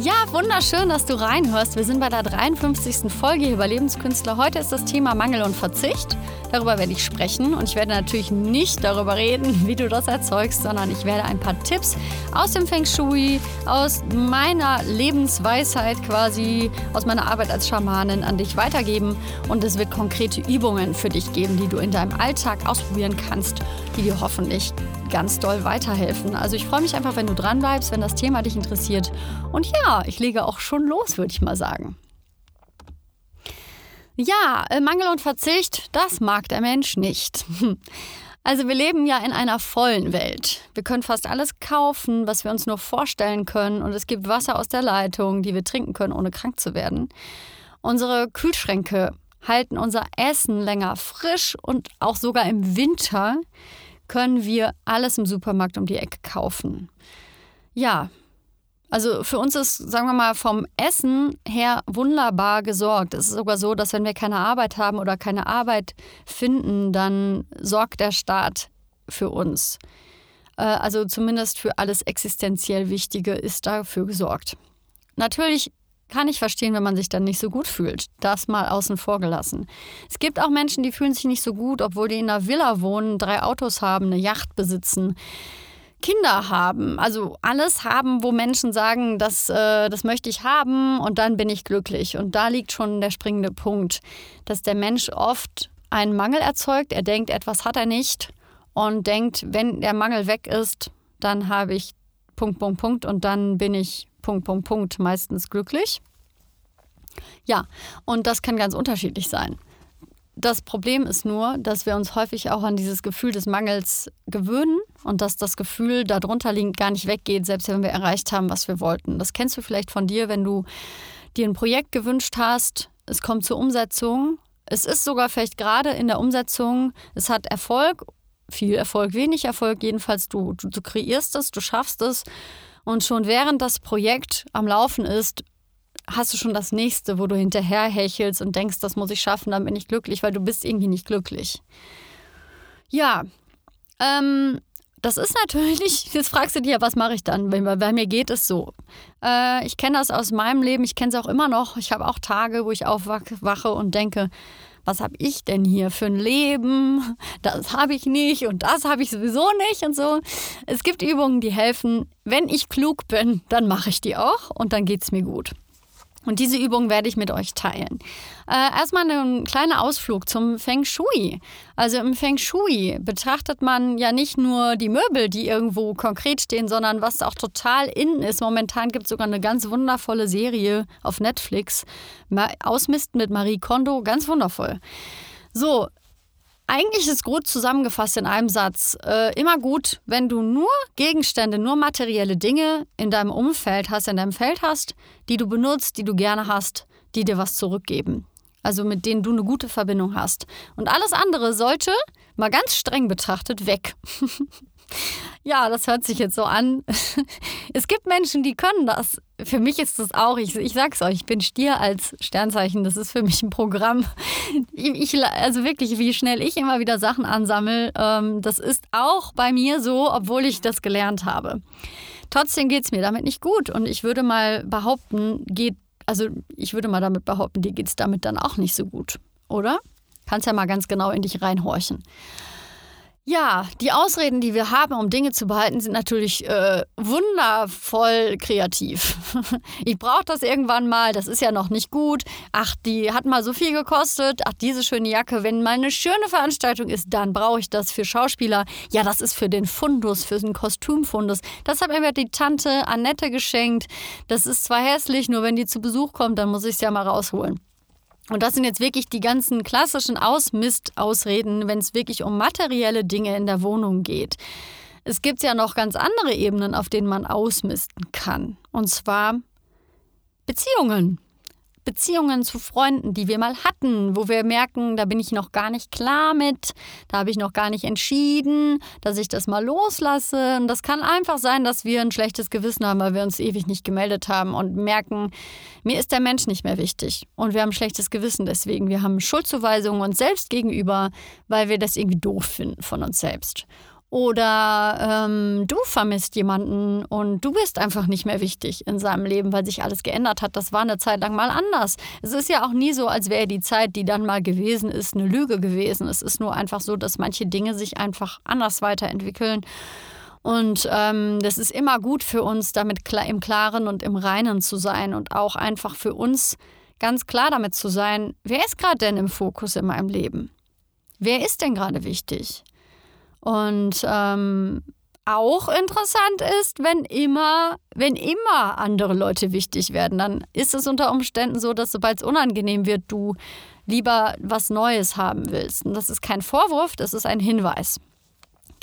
Ja, wunderschön, dass du reinhörst. Wir sind bei der 53. Folge hier bei Lebenskünstler. Heute ist das Thema Mangel und Verzicht. Darüber werde ich sprechen und ich werde natürlich nicht darüber reden, wie du das erzeugst, sondern ich werde ein paar Tipps aus dem Feng Shui, aus meiner Lebensweisheit quasi, aus meiner Arbeit als Schamanin an dich weitergeben und es wird konkrete Übungen für dich geben, die du in deinem Alltag ausprobieren kannst, die dir hoffentlich ganz doll weiterhelfen. Also ich freue mich einfach, wenn du dran bleibst, wenn das Thema dich interessiert. Und ja, ich lege auch schon los, würde ich mal sagen. Ja, äh, Mangel und Verzicht, das mag der Mensch nicht. Also wir leben ja in einer vollen Welt. Wir können fast alles kaufen, was wir uns nur vorstellen können. Und es gibt Wasser aus der Leitung, die wir trinken können, ohne krank zu werden. Unsere Kühlschränke halten unser Essen länger frisch und auch sogar im Winter können wir alles im Supermarkt um die Ecke kaufen. Ja, also für uns ist, sagen wir mal, vom Essen her wunderbar gesorgt. Es ist sogar so, dass wenn wir keine Arbeit haben oder keine Arbeit finden, dann sorgt der Staat für uns. Äh, also zumindest für alles existenziell Wichtige ist dafür gesorgt. Natürlich kann ich verstehen, wenn man sich dann nicht so gut fühlt. Das mal außen vor gelassen. Es gibt auch Menschen, die fühlen sich nicht so gut, obwohl die in einer Villa wohnen, drei Autos haben, eine Yacht besitzen. Kinder haben, also alles haben, wo Menschen sagen, das, äh, das möchte ich haben und dann bin ich glücklich. Und da liegt schon der springende Punkt, dass der Mensch oft einen Mangel erzeugt. Er denkt, etwas hat er nicht und denkt, wenn der Mangel weg ist, dann habe ich Punkt, Punkt, Punkt und dann bin ich Punkt, Punkt, Punkt meistens glücklich. Ja, und das kann ganz unterschiedlich sein. Das Problem ist nur, dass wir uns häufig auch an dieses Gefühl des Mangels gewöhnen und dass das Gefühl darunter liegend gar nicht weggeht, selbst wenn wir erreicht haben, was wir wollten. Das kennst du vielleicht von dir, wenn du dir ein Projekt gewünscht hast, es kommt zur Umsetzung. Es ist sogar vielleicht gerade in der Umsetzung, es hat Erfolg, viel Erfolg, wenig Erfolg, jedenfalls du, du, du kreierst es, du schaffst es und schon während das Projekt am Laufen ist, hast du schon das nächste, wo du hinterher hechelst und denkst, das muss ich schaffen, dann bin ich glücklich, weil du bist irgendwie nicht glücklich. Ja, ähm, das ist natürlich, jetzt fragst du dir, was mache ich dann? Bei, bei mir geht es so. Äh, ich kenne das aus meinem Leben, ich kenne es auch immer noch. Ich habe auch Tage, wo ich aufwache und denke, was habe ich denn hier für ein Leben? Das habe ich nicht und das habe ich sowieso nicht und so. Es gibt Übungen, die helfen. Wenn ich klug bin, dann mache ich die auch und dann geht es mir gut. Und diese Übung werde ich mit euch teilen. Äh, erstmal ein kleiner Ausflug zum Feng Shui. Also im Feng Shui betrachtet man ja nicht nur die Möbel, die irgendwo konkret stehen, sondern was auch total innen ist. Momentan gibt es sogar eine ganz wundervolle Serie auf Netflix. Ausmisten mit Marie Kondo, ganz wundervoll. So, eigentlich ist gut zusammengefasst in einem Satz. Äh, immer gut, wenn du nur Gegenstände, nur materielle Dinge in deinem Umfeld hast, in deinem Feld hast, die du benutzt, die du gerne hast, die dir was zurückgeben. Also mit denen du eine gute Verbindung hast. Und alles andere sollte, mal ganz streng betrachtet, weg. Ja, das hört sich jetzt so an. Es gibt Menschen, die können das. Für mich ist das auch, ich, ich sag's euch, ich bin Stier als Sternzeichen, das ist für mich ein Programm. Ich, also wirklich, wie schnell ich immer wieder Sachen ansammle, ähm, das ist auch bei mir so, obwohl ich das gelernt habe. Trotzdem geht es mir damit nicht gut und ich würde mal behaupten, geht, also ich würde mal damit behaupten, dir geht es damit dann auch nicht so gut, oder? Kannst ja mal ganz genau in dich reinhorchen. Ja, die Ausreden, die wir haben, um Dinge zu behalten, sind natürlich äh, wundervoll kreativ. ich brauche das irgendwann mal, das ist ja noch nicht gut. Ach, die hat mal so viel gekostet. Ach, diese schöne Jacke, wenn mal eine schöne Veranstaltung ist, dann brauche ich das für Schauspieler. Ja, das ist für den Fundus, für den Kostümfundus. Das hat mir die Tante Annette geschenkt. Das ist zwar hässlich, nur wenn die zu Besuch kommt, dann muss ich es ja mal rausholen. Und das sind jetzt wirklich die ganzen klassischen Ausmist-Ausreden, wenn es wirklich um materielle Dinge in der Wohnung geht. Es gibt ja noch ganz andere Ebenen, auf denen man ausmisten kann. Und zwar Beziehungen. Beziehungen zu Freunden, die wir mal hatten, wo wir merken, da bin ich noch gar nicht klar mit, da habe ich noch gar nicht entschieden, dass ich das mal loslasse. Und das kann einfach sein, dass wir ein schlechtes Gewissen haben, weil wir uns ewig nicht gemeldet haben und merken, mir ist der Mensch nicht mehr wichtig. Und wir haben ein schlechtes Gewissen deswegen. Wir haben Schuldzuweisungen uns selbst gegenüber, weil wir das irgendwie doof finden von uns selbst. Oder ähm, du vermisst jemanden und du bist einfach nicht mehr wichtig in seinem Leben, weil sich alles geändert hat. Das war eine Zeit lang mal anders. Es ist ja auch nie so, als wäre die Zeit, die dann mal gewesen ist, eine Lüge gewesen. Es ist nur einfach so, dass manche Dinge sich einfach anders weiterentwickeln. Und ähm, das ist immer gut für uns, damit im Klaren und im Reinen zu sein und auch einfach für uns ganz klar damit zu sein, wer ist gerade denn im Fokus in meinem Leben? Wer ist denn gerade wichtig? Und ähm, auch interessant ist, wenn immer, wenn immer andere Leute wichtig werden, dann ist es unter Umständen so, dass sobald es unangenehm wird, du lieber was Neues haben willst. Und das ist kein Vorwurf, das ist ein Hinweis.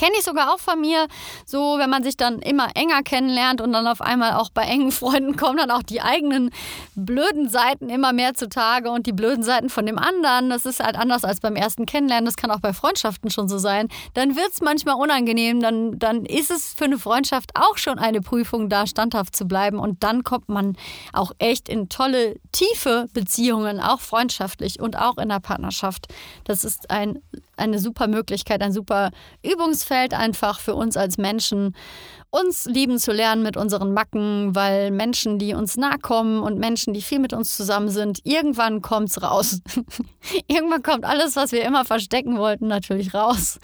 Kenne ich sogar auch von mir, so wenn man sich dann immer enger kennenlernt und dann auf einmal auch bei engen Freunden kommen dann auch die eigenen blöden Seiten immer mehr zutage und die blöden Seiten von dem anderen. Das ist halt anders als beim ersten Kennenlernen. Das kann auch bei Freundschaften schon so sein. Dann wird es manchmal unangenehm. Dann, dann ist es für eine Freundschaft auch schon eine Prüfung, da standhaft zu bleiben. Und dann kommt man auch echt in tolle, tiefe Beziehungen, auch freundschaftlich und auch in der Partnerschaft. Das ist ein eine super Möglichkeit, ein super Übungsfeld einfach für uns als Menschen, uns lieben zu lernen mit unseren Macken, weil Menschen, die uns nahe kommen und Menschen, die viel mit uns zusammen sind, irgendwann kommt es raus. irgendwann kommt alles, was wir immer verstecken wollten, natürlich raus.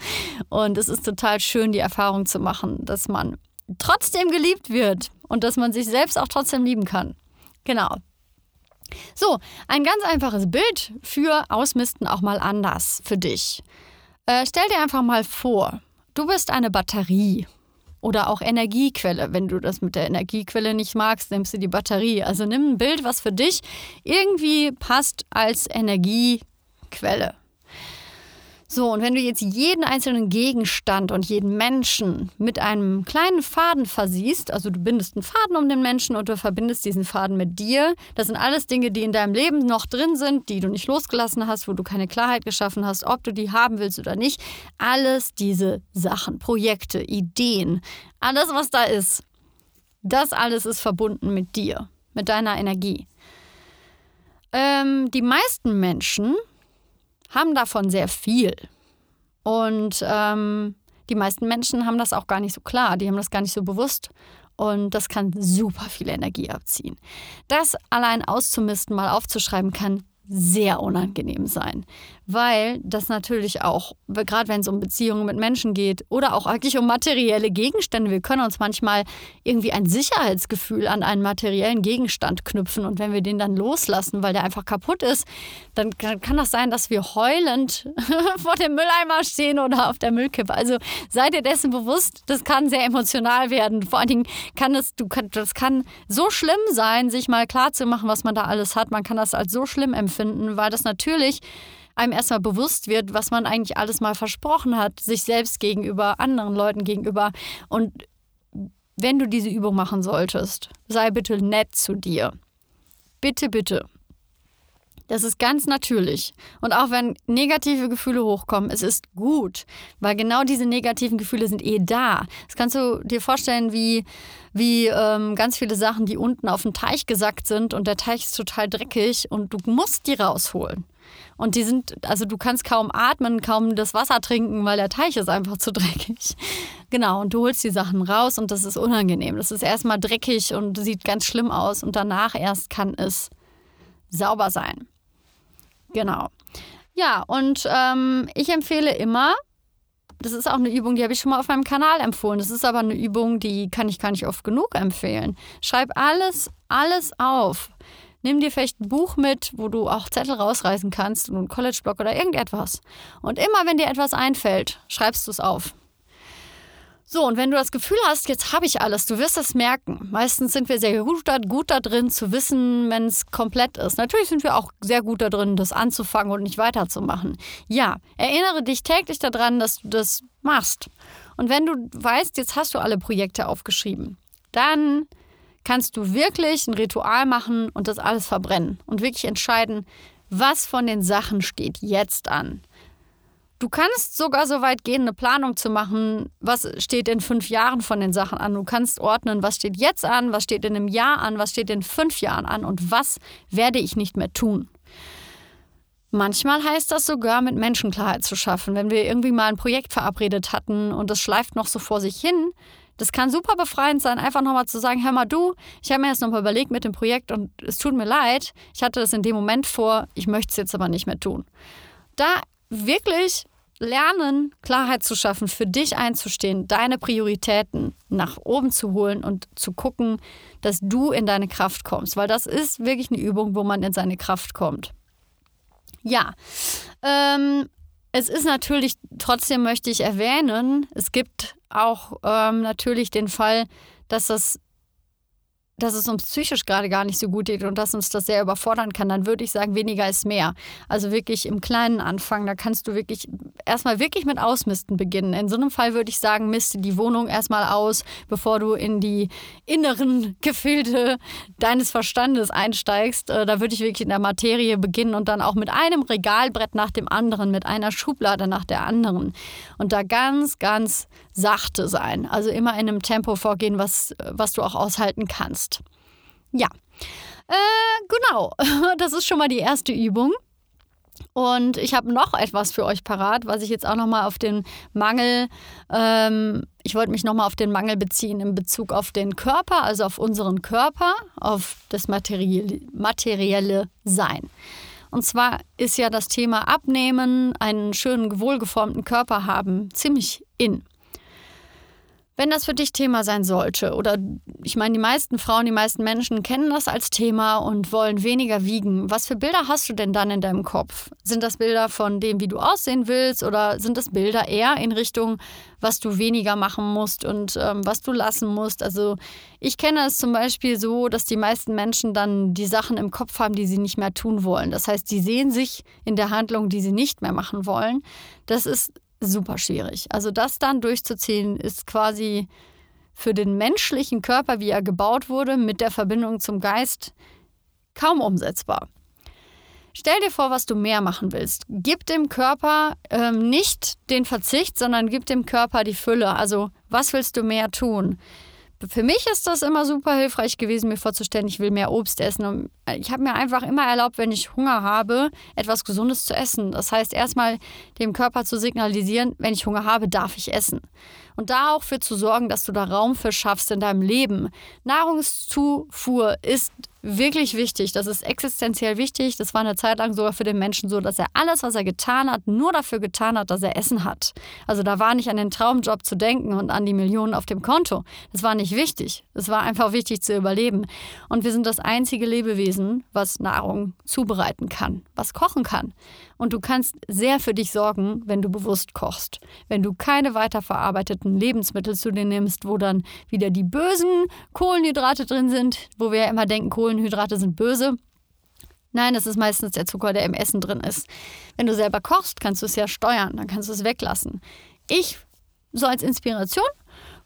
Und es ist total schön, die Erfahrung zu machen, dass man trotzdem geliebt wird und dass man sich selbst auch trotzdem lieben kann. Genau. So, ein ganz einfaches Bild für Ausmisten auch mal anders für dich. Äh, stell dir einfach mal vor, du bist eine Batterie oder auch Energiequelle. Wenn du das mit der Energiequelle nicht magst, nimmst du die Batterie. Also nimm ein Bild, was für dich irgendwie passt als Energiequelle. So, und wenn du jetzt jeden einzelnen Gegenstand und jeden Menschen mit einem kleinen Faden versiehst, also du bindest einen Faden um den Menschen und du verbindest diesen Faden mit dir, das sind alles Dinge, die in deinem Leben noch drin sind, die du nicht losgelassen hast, wo du keine Klarheit geschaffen hast, ob du die haben willst oder nicht. Alles diese Sachen, Projekte, Ideen, alles, was da ist, das alles ist verbunden mit dir, mit deiner Energie. Ähm, die meisten Menschen haben davon sehr viel. Und ähm, die meisten Menschen haben das auch gar nicht so klar, die haben das gar nicht so bewusst. Und das kann super viel Energie abziehen. Das allein auszumisten, mal aufzuschreiben, kann sehr unangenehm sein, weil das natürlich auch, gerade wenn es um Beziehungen mit Menschen geht oder auch eigentlich um materielle Gegenstände, wir können uns manchmal irgendwie ein Sicherheitsgefühl an einen materiellen Gegenstand knüpfen und wenn wir den dann loslassen, weil der einfach kaputt ist, dann kann das sein, dass wir heulend vor dem Mülleimer stehen oder auf der Müllkippe. Also seid ihr dessen bewusst, das kann sehr emotional werden. Vor allen Dingen kann es, du das kann so schlimm sein, sich mal klar zu machen, was man da alles hat. Man kann das als so schlimm empfinden finden, weil das natürlich einem erstmal bewusst wird, was man eigentlich alles mal versprochen hat, sich selbst gegenüber, anderen Leuten gegenüber. Und wenn du diese Übung machen solltest, sei bitte nett zu dir. Bitte, bitte. Das ist ganz natürlich. Und auch wenn negative Gefühle hochkommen, es ist gut, weil genau diese negativen Gefühle sind eh da. Das kannst du dir vorstellen wie, wie ähm, ganz viele Sachen, die unten auf den Teich gesackt sind und der Teich ist total dreckig und du musst die rausholen. Und die sind, also du kannst kaum atmen, kaum das Wasser trinken, weil der Teich ist einfach zu dreckig. Genau, und du holst die Sachen raus und das ist unangenehm. Das ist erstmal dreckig und sieht ganz schlimm aus und danach erst kann es sauber sein. Genau. Ja, und ähm, ich empfehle immer, das ist auch eine Übung, die habe ich schon mal auf meinem Kanal empfohlen. Das ist aber eine Übung, die kann ich gar nicht oft genug empfehlen. Schreib alles, alles auf. Nimm dir vielleicht ein Buch mit, wo du auch Zettel rausreißen kannst einen College-Block oder irgendetwas. Und immer, wenn dir etwas einfällt, schreibst du es auf. So, und wenn du das Gefühl hast, jetzt habe ich alles, du wirst es merken. Meistens sind wir sehr gut da, gut da drin zu wissen, wenn es komplett ist. Natürlich sind wir auch sehr gut da drin, das anzufangen und nicht weiterzumachen. Ja, erinnere dich täglich daran, dass du das machst. Und wenn du weißt, jetzt hast du alle Projekte aufgeschrieben, dann kannst du wirklich ein Ritual machen und das alles verbrennen und wirklich entscheiden, was von den Sachen steht jetzt an. Du kannst sogar so weit gehen, eine Planung zu machen, was steht in fünf Jahren von den Sachen an. Du kannst ordnen, was steht jetzt an, was steht in einem Jahr an, was steht in fünf Jahren an und was werde ich nicht mehr tun. Manchmal heißt das sogar, mit Menschen Klarheit zu schaffen. Wenn wir irgendwie mal ein Projekt verabredet hatten und das schleift noch so vor sich hin, das kann super befreiend sein, einfach nochmal zu sagen, hör mal du, ich habe mir jetzt nochmal überlegt mit dem Projekt und es tut mir leid, ich hatte das in dem Moment vor, ich möchte es jetzt aber nicht mehr tun. Da wirklich lernen, Klarheit zu schaffen, für dich einzustehen, deine Prioritäten nach oben zu holen und zu gucken, dass du in deine Kraft kommst, weil das ist wirklich eine Übung, wo man in seine Kraft kommt. Ja, ähm, es ist natürlich, trotzdem möchte ich erwähnen, es gibt auch ähm, natürlich den Fall, dass das dass es uns psychisch gerade gar nicht so gut geht und dass uns das sehr überfordern kann, dann würde ich sagen, weniger ist mehr. Also wirklich im Kleinen anfangen. Da kannst du wirklich erstmal wirklich mit Ausmisten beginnen. In so einem Fall würde ich sagen, miste die Wohnung erstmal aus, bevor du in die inneren Gefilde deines Verstandes einsteigst. Äh, da würde ich wirklich in der Materie beginnen und dann auch mit einem Regalbrett nach dem anderen, mit einer Schublade nach der anderen. Und da ganz, ganz sachte sein. Also immer in einem Tempo vorgehen, was, was du auch aushalten kannst hast. Ja, äh, genau, das ist schon mal die erste Übung. Und ich habe noch etwas für euch parat, was ich jetzt auch nochmal auf den Mangel, ähm, ich wollte mich nochmal auf den Mangel beziehen in Bezug auf den Körper, also auf unseren Körper, auf das materielle, materielle Sein. Und zwar ist ja das Thema Abnehmen, einen schönen, wohlgeformten Körper haben, ziemlich in. Wenn das für dich Thema sein sollte, oder ich meine, die meisten Frauen, die meisten Menschen kennen das als Thema und wollen weniger wiegen, was für Bilder hast du denn dann in deinem Kopf? Sind das Bilder von dem, wie du aussehen willst, oder sind das Bilder eher in Richtung, was du weniger machen musst und ähm, was du lassen musst? Also ich kenne es zum Beispiel so, dass die meisten Menschen dann die Sachen im Kopf haben, die sie nicht mehr tun wollen. Das heißt, die sehen sich in der Handlung, die sie nicht mehr machen wollen. Das ist super schwierig. Also das dann durchzuziehen, ist quasi für den menschlichen Körper, wie er gebaut wurde, mit der Verbindung zum Geist, kaum umsetzbar. Stell dir vor, was du mehr machen willst. Gib dem Körper ähm, nicht den Verzicht, sondern gib dem Körper die Fülle. Also, was willst du mehr tun? Für mich ist das immer super hilfreich gewesen, mir vorzustellen, ich will mehr Obst essen. Und ich habe mir einfach immer erlaubt, wenn ich Hunger habe, etwas Gesundes zu essen. Das heißt, erstmal dem Körper zu signalisieren, wenn ich Hunger habe, darf ich essen. Und da auch für zu sorgen, dass du da Raum für schaffst in deinem Leben. Nahrungszufuhr ist wirklich wichtig. Das ist existenziell wichtig. Das war eine Zeit lang sogar für den Menschen so, dass er alles, was er getan hat, nur dafür getan hat, dass er Essen hat. Also da war nicht an den Traumjob zu denken und an die Millionen auf dem Konto. Das war nicht wichtig. Es war einfach wichtig zu überleben. Und wir sind das einzige Lebewesen, was Nahrung zubereiten kann, was kochen kann. Und du kannst sehr für dich sorgen, wenn du bewusst kochst. Wenn du keine weiterverarbeiteten Lebensmittel zu dir nimmst, wo dann wieder die bösen Kohlenhydrate drin sind, wo wir ja immer denken, Kohlenhydrate sind böse. Nein, das ist meistens der Zucker, der im Essen drin ist. Wenn du selber kochst, kannst du es ja steuern, dann kannst du es weglassen. Ich, so als Inspiration,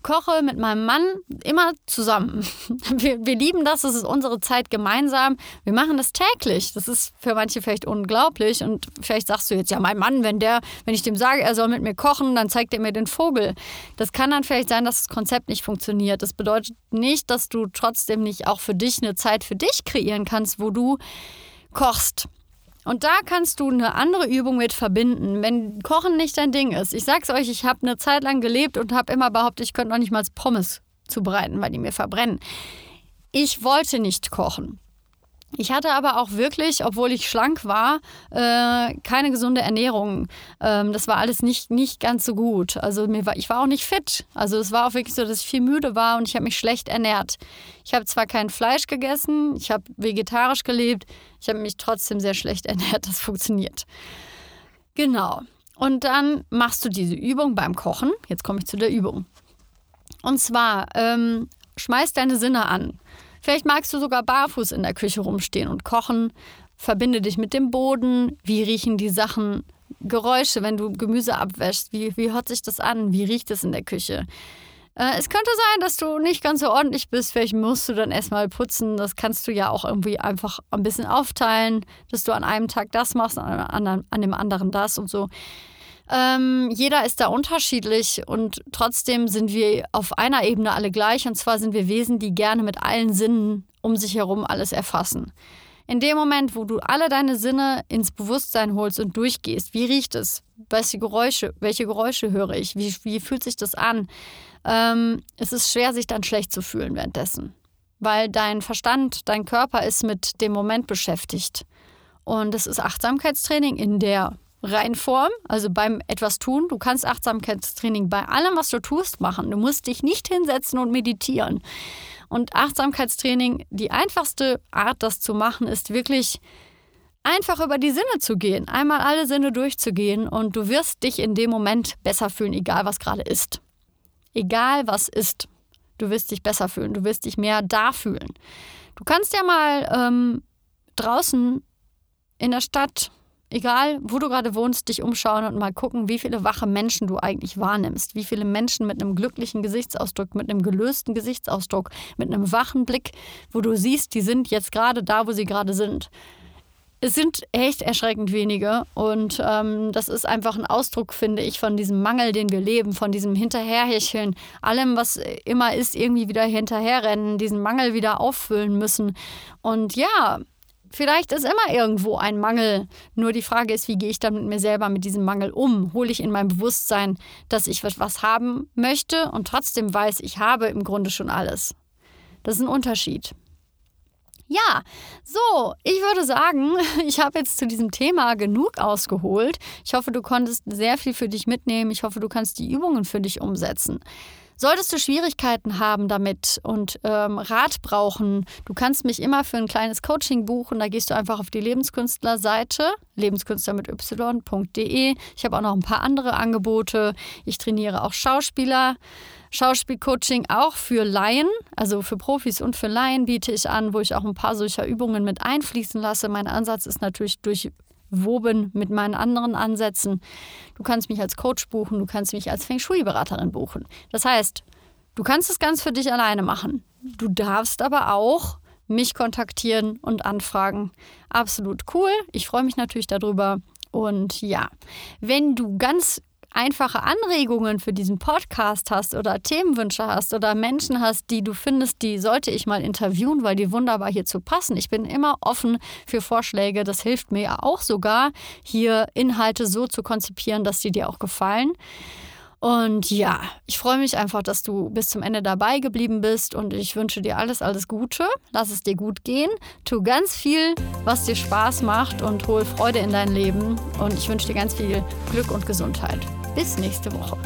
koche mit meinem Mann immer zusammen. Wir, wir lieben das, das ist unsere Zeit gemeinsam. Wir machen das täglich. Das ist für manche vielleicht unglaublich und vielleicht sagst du jetzt, ja, mein Mann, wenn der, wenn ich dem sage, er soll mit mir kochen, dann zeigt er mir den Vogel. Das kann dann vielleicht sein, dass das Konzept nicht funktioniert. Das bedeutet nicht, dass du trotzdem nicht auch für dich eine Zeit für dich kreieren kannst, wo du kochst. Und da kannst du eine andere Übung mit verbinden, wenn Kochen nicht dein Ding ist. Ich sag's euch, ich habe eine Zeit lang gelebt und habe immer behauptet, ich könnte noch nicht mal Pommes zubereiten, weil die mir verbrennen. Ich wollte nicht kochen. Ich hatte aber auch wirklich, obwohl ich schlank war, äh, keine gesunde Ernährung. Ähm, das war alles nicht, nicht ganz so gut. Also mir war, ich war auch nicht fit. Also es war auch wirklich so, dass ich viel müde war und ich habe mich schlecht ernährt. Ich habe zwar kein Fleisch gegessen, ich habe vegetarisch gelebt, ich habe mich trotzdem sehr schlecht ernährt. Das funktioniert. Genau. Und dann machst du diese Übung beim Kochen. Jetzt komme ich zu der Übung. Und zwar ähm, schmeiß deine Sinne an. Vielleicht magst du sogar barfuß in der Küche rumstehen und kochen. Verbinde dich mit dem Boden. Wie riechen die Sachen? Geräusche, wenn du Gemüse abwäschst. Wie, wie hört sich das an? Wie riecht es in der Küche? Äh, es könnte sein, dass du nicht ganz so ordentlich bist. Vielleicht musst du dann erstmal putzen. Das kannst du ja auch irgendwie einfach ein bisschen aufteilen, dass du an einem Tag das machst, an, an dem anderen das und so. Ähm, jeder ist da unterschiedlich und trotzdem sind wir auf einer Ebene alle gleich. Und zwar sind wir Wesen, die gerne mit allen Sinnen um sich herum alles erfassen. In dem Moment, wo du alle deine Sinne ins Bewusstsein holst und durchgehst, wie riecht es? Welche Geräusche, welche Geräusche höre ich? Wie, wie fühlt sich das an? Ähm, es ist schwer, sich dann schlecht zu fühlen währenddessen, weil dein Verstand, dein Körper ist mit dem Moment beschäftigt. Und es ist Achtsamkeitstraining in der Reinform, also beim etwas tun. Du kannst Achtsamkeitstraining bei allem, was du tust, machen. Du musst dich nicht hinsetzen und meditieren. Und Achtsamkeitstraining, die einfachste Art, das zu machen, ist wirklich einfach über die Sinne zu gehen, einmal alle Sinne durchzugehen und du wirst dich in dem Moment besser fühlen, egal was gerade ist. Egal was ist, du wirst dich besser fühlen, du wirst dich mehr da fühlen. Du kannst ja mal ähm, draußen in der Stadt egal wo du gerade wohnst, dich umschauen und mal gucken, wie viele wache Menschen du eigentlich wahrnimmst. Wie viele Menschen mit einem glücklichen Gesichtsausdruck, mit einem gelösten Gesichtsausdruck, mit einem wachen Blick, wo du siehst, die sind jetzt gerade da, wo sie gerade sind. Es sind echt erschreckend wenige und ähm, das ist einfach ein Ausdruck, finde ich, von diesem Mangel, den wir leben, von diesem Hinterherhecheln, allem, was immer ist, irgendwie wieder hinterherrennen, diesen Mangel wieder auffüllen müssen. Und ja, Vielleicht ist immer irgendwo ein Mangel. Nur die Frage ist, wie gehe ich dann mit mir selber mit diesem Mangel um? Hole ich in mein Bewusstsein, dass ich was haben möchte und trotzdem weiß, ich habe im Grunde schon alles. Das ist ein Unterschied. Ja, so, ich würde sagen, ich habe jetzt zu diesem Thema genug ausgeholt. Ich hoffe, du konntest sehr viel für dich mitnehmen. Ich hoffe, du kannst die Übungen für dich umsetzen. Solltest du Schwierigkeiten haben damit und ähm, Rat brauchen, du kannst mich immer für ein kleines Coaching buchen. Da gehst du einfach auf die Lebenskünstler-Seite, lebenskünstler mit y.de. Ich habe auch noch ein paar andere Angebote. Ich trainiere auch Schauspieler. Schauspielcoaching auch für Laien, also für Profis und für Laien biete ich an, wo ich auch ein paar solcher Übungen mit einfließen lasse. Mein Ansatz ist natürlich durch woben mit meinen anderen Ansätzen. Du kannst mich als Coach buchen, du kannst mich als Feng Shui-Beraterin buchen. Das heißt, du kannst es ganz für dich alleine machen. Du darfst aber auch mich kontaktieren und anfragen. Absolut cool. Ich freue mich natürlich darüber. Und ja, wenn du ganz einfache Anregungen für diesen Podcast hast oder Themenwünsche hast oder Menschen hast, die du findest, die sollte ich mal interviewen, weil die wunderbar hierzu passen. Ich bin immer offen für Vorschläge. Das hilft mir ja auch sogar, hier Inhalte so zu konzipieren, dass die dir auch gefallen. Und ja, ich freue mich einfach, dass du bis zum Ende dabei geblieben bist und ich wünsche dir alles, alles Gute. Lass es dir gut gehen. Tu ganz viel, was dir Spaß macht und hol Freude in dein Leben. Und ich wünsche dir ganz viel Glück und Gesundheit. Bis nächste Woche.